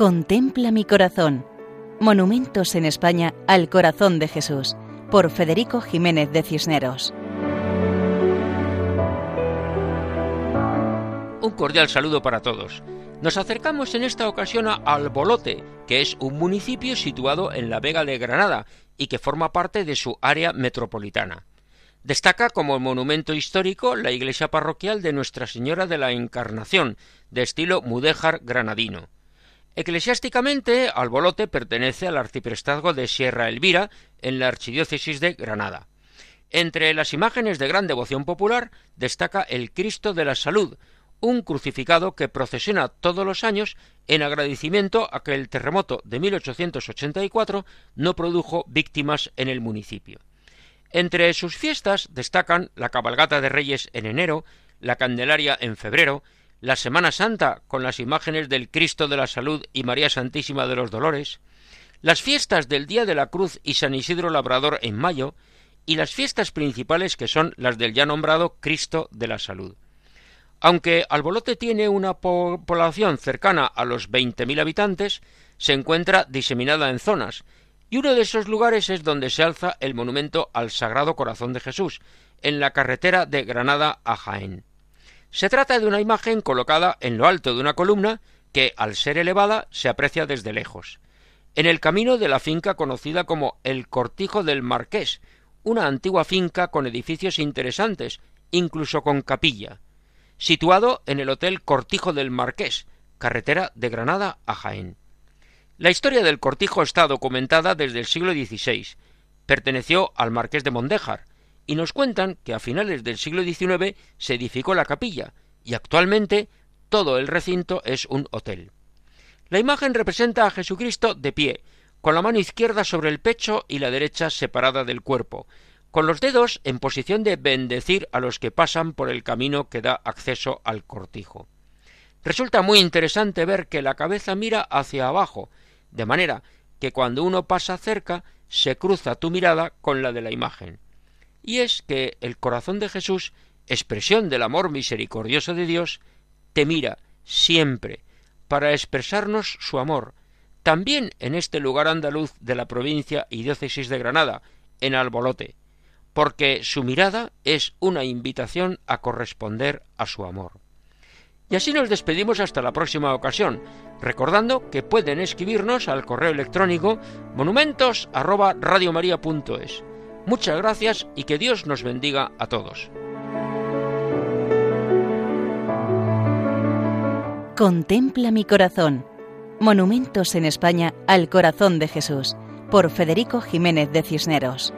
Contempla mi corazón. Monumentos en España al corazón de Jesús, por Federico Jiménez de Cisneros. Un cordial saludo para todos. Nos acercamos en esta ocasión a Albolote, que es un municipio situado en la Vega de Granada y que forma parte de su área metropolitana. Destaca como monumento histórico la iglesia parroquial de Nuestra Señora de la Encarnación, de estilo mudéjar granadino. Eclesiásticamente, Albolote pertenece al arciprestazgo de Sierra Elvira, en la archidiócesis de Granada. Entre las imágenes de gran devoción popular destaca el Cristo de la Salud, un crucificado que procesiona todos los años en agradecimiento a que el terremoto de 1884 no produjo víctimas en el municipio. Entre sus fiestas destacan la cabalgata de Reyes en enero, la Candelaria en febrero, la Semana Santa con las imágenes del Cristo de la Salud y María Santísima de los Dolores, las fiestas del Día de la Cruz y San Isidro Labrador en mayo, y las fiestas principales que son las del ya nombrado Cristo de la Salud. Aunque Albolote tiene una población cercana a los 20.000 habitantes, se encuentra diseminada en zonas, y uno de esos lugares es donde se alza el monumento al Sagrado Corazón de Jesús, en la carretera de Granada a Jaén. Se trata de una imagen colocada en lo alto de una columna que, al ser elevada, se aprecia desde lejos. En el camino de la finca conocida como el Cortijo del Marqués, una antigua finca con edificios interesantes, incluso con capilla, situado en el Hotel Cortijo del Marqués, carretera de Granada a Jaén. La historia del cortijo está documentada desde el siglo XVI. Perteneció al Marqués de Mondéjar, y nos cuentan que a finales del siglo XIX se edificó la capilla y actualmente todo el recinto es un hotel. La imagen representa a Jesucristo de pie, con la mano izquierda sobre el pecho y la derecha separada del cuerpo, con los dedos en posición de bendecir a los que pasan por el camino que da acceso al cortijo. Resulta muy interesante ver que la cabeza mira hacia abajo, de manera que cuando uno pasa cerca se cruza tu mirada con la de la imagen y es que el corazón de Jesús, expresión del amor misericordioso de Dios, te mira siempre para expresarnos su amor, también en este lugar andaluz de la provincia y diócesis de Granada, en Albolote, porque su mirada es una invitación a corresponder a su amor. Y así nos despedimos hasta la próxima ocasión, recordando que pueden escribirnos al correo electrónico monumentos@radiomaria.es. Muchas gracias y que Dios nos bendiga a todos. Contempla mi corazón. Monumentos en España al corazón de Jesús, por Federico Jiménez de Cisneros.